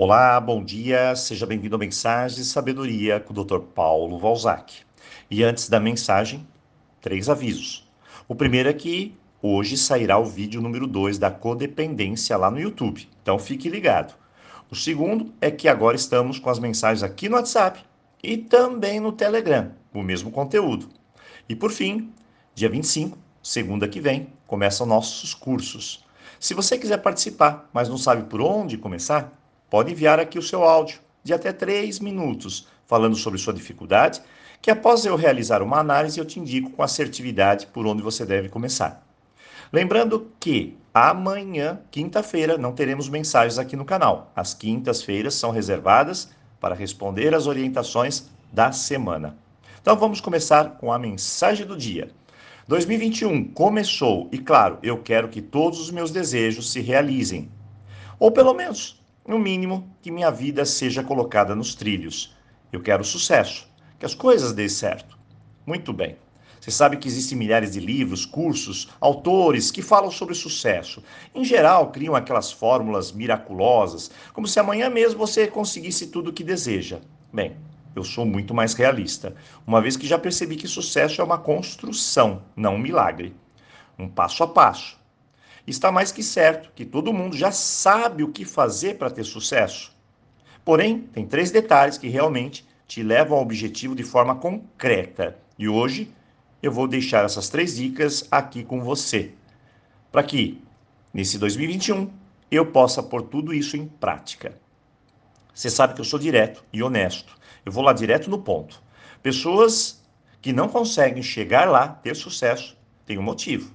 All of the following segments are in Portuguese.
Olá, bom dia, seja bem-vindo a Mensagem de Sabedoria com o Dr. Paulo Valzac. E antes da mensagem, três avisos. O primeiro é que hoje sairá o vídeo número 2 da codependência lá no YouTube, então fique ligado. O segundo é que agora estamos com as mensagens aqui no WhatsApp e também no Telegram, o mesmo conteúdo. E por fim, dia 25, segunda que vem, começam nossos cursos. Se você quiser participar, mas não sabe por onde começar, pode enviar aqui o seu áudio de até 3 minutos, falando sobre sua dificuldade, que após eu realizar uma análise eu te indico com assertividade por onde você deve começar. Lembrando que amanhã, quinta-feira, não teremos mensagens aqui no canal. As quintas-feiras são reservadas para responder as orientações da semana. Então vamos começar com a mensagem do dia. 2021 começou e, claro, eu quero que todos os meus desejos se realizem. Ou pelo menos, no mínimo, que minha vida seja colocada nos trilhos. Eu quero sucesso, que as coisas dêem certo. Muito bem. Você sabe que existem milhares de livros, cursos, autores que falam sobre sucesso. Em geral, criam aquelas fórmulas miraculosas, como se amanhã mesmo você conseguisse tudo o que deseja. Bem, eu sou muito mais realista, uma vez que já percebi que sucesso é uma construção, não um milagre. Um passo a passo. Está mais que certo que todo mundo já sabe o que fazer para ter sucesso. Porém, tem três detalhes que realmente te levam ao objetivo de forma concreta. E hoje eu vou deixar essas três dicas aqui com você, para que nesse 2021 eu possa pôr tudo isso em prática. Você sabe que eu sou direto e honesto. Eu vou lá direto no ponto. Pessoas que não conseguem chegar lá, ter sucesso, têm um motivo.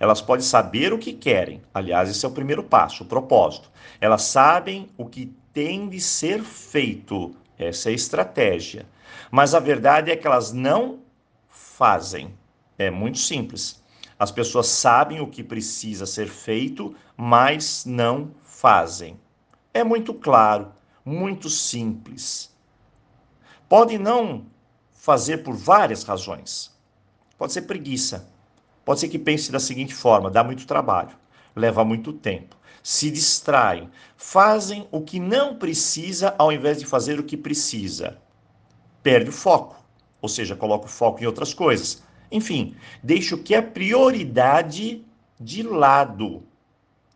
Elas podem saber o que querem. Aliás, esse é o primeiro passo, o propósito. Elas sabem o que tem de ser feito. Essa é a estratégia. Mas a verdade é que elas não fazem. É muito simples. As pessoas sabem o que precisa ser feito, mas não fazem. É muito claro muito simples. Pode não fazer por várias razões. Pode ser preguiça. Pode ser que pense da seguinte forma: dá muito trabalho, leva muito tempo, se distraem, fazem o que não precisa ao invés de fazer o que precisa. Perde o foco, ou seja, coloca o foco em outras coisas. Enfim, deixa o que é prioridade de lado.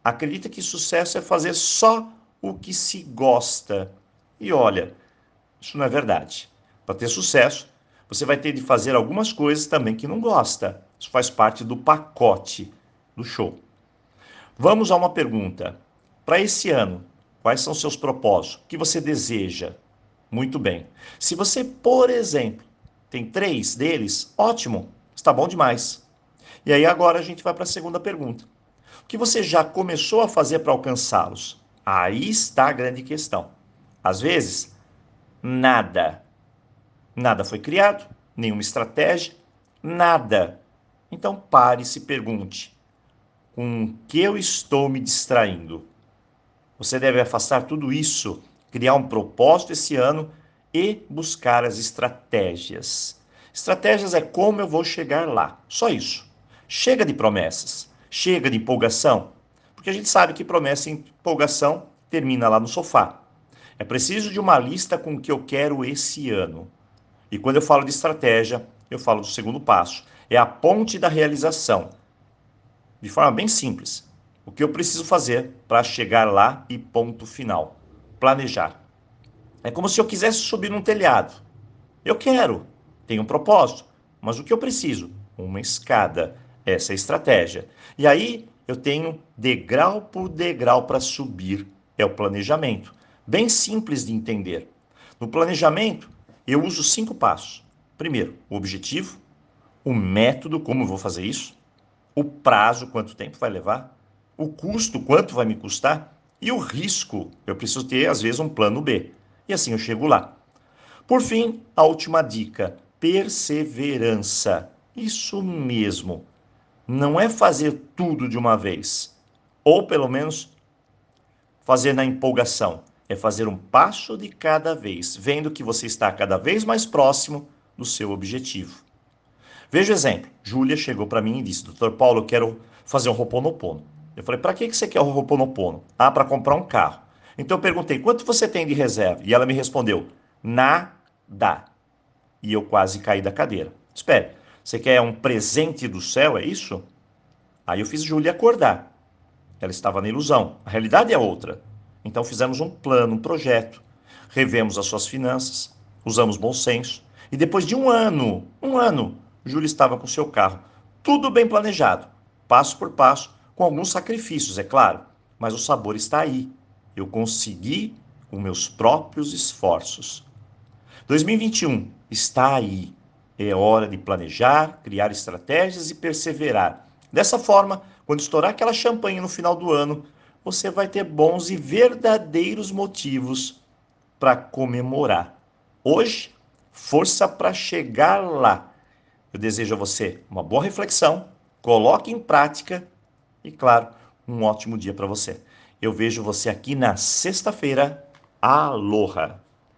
Acredita que sucesso é fazer só o que se gosta. E olha, isso não é verdade. Para ter sucesso, você vai ter de fazer algumas coisas também que não gosta. Isso faz parte do pacote do show. Vamos a uma pergunta. Para esse ano, quais são seus propósitos? O que você deseja? Muito bem. Se você, por exemplo, tem três deles, ótimo, está bom demais. E aí agora a gente vai para a segunda pergunta. O que você já começou a fazer para alcançá-los? Aí está a grande questão. Às vezes, nada. Nada foi criado, nenhuma estratégia, nada. Então pare e se pergunte: com que eu estou me distraindo? Você deve afastar tudo isso, criar um propósito esse ano e buscar as estratégias. Estratégias é como eu vou chegar lá. Só isso. Chega de promessas, chega de empolgação, porque a gente sabe que promessa e empolgação termina lá no sofá. É preciso de uma lista com o que eu quero esse ano. E quando eu falo de estratégia, eu falo do segundo passo. É a ponte da realização. De forma bem simples. O que eu preciso fazer para chegar lá e ponto final. Planejar. É como se eu quisesse subir num telhado. Eu quero, tenho um propósito, mas o que eu preciso? Uma escada. Essa é a estratégia. E aí eu tenho degrau por degrau para subir. É o planejamento. Bem simples de entender. No planejamento, eu uso cinco passos. Primeiro, o objetivo, o método, como vou fazer isso, o prazo, quanto tempo vai levar, o custo, quanto vai me custar, e o risco. Eu preciso ter, às vezes, um plano B. E assim eu chego lá. Por fim, a última dica: perseverança. Isso mesmo não é fazer tudo de uma vez, ou pelo menos fazer na empolgação, é fazer um passo de cada vez, vendo que você está cada vez mais próximo do seu objetivo. Veja o exemplo. Júlia chegou para mim e disse: Doutor Paulo, eu quero fazer um Roponopono. Eu falei: Para que você quer o Roponopono? Ah, para comprar um carro. Então eu perguntei: quanto você tem de reserva? E ela me respondeu: nada. E eu quase caí da cadeira. Espere, você quer um presente do céu, é isso? Aí eu fiz Júlia acordar. Ela estava na ilusão. A realidade é outra. Então fizemos um plano, um projeto. Revemos as suas finanças, usamos bom senso. E depois de um ano, um ano, Júlia estava com seu carro. Tudo bem planejado, passo por passo, com alguns sacrifícios, é claro. Mas o sabor está aí. Eu consegui com meus próprios esforços. 2021 está aí. É hora de planejar, criar estratégias e perseverar. Dessa forma, quando estourar aquela champanhe no final do ano, você vai ter bons e verdadeiros motivos para comemorar. Hoje, força para chegar lá. Eu desejo a você uma boa reflexão, coloque em prática e, claro, um ótimo dia para você. Eu vejo você aqui na sexta-feira. Aloha!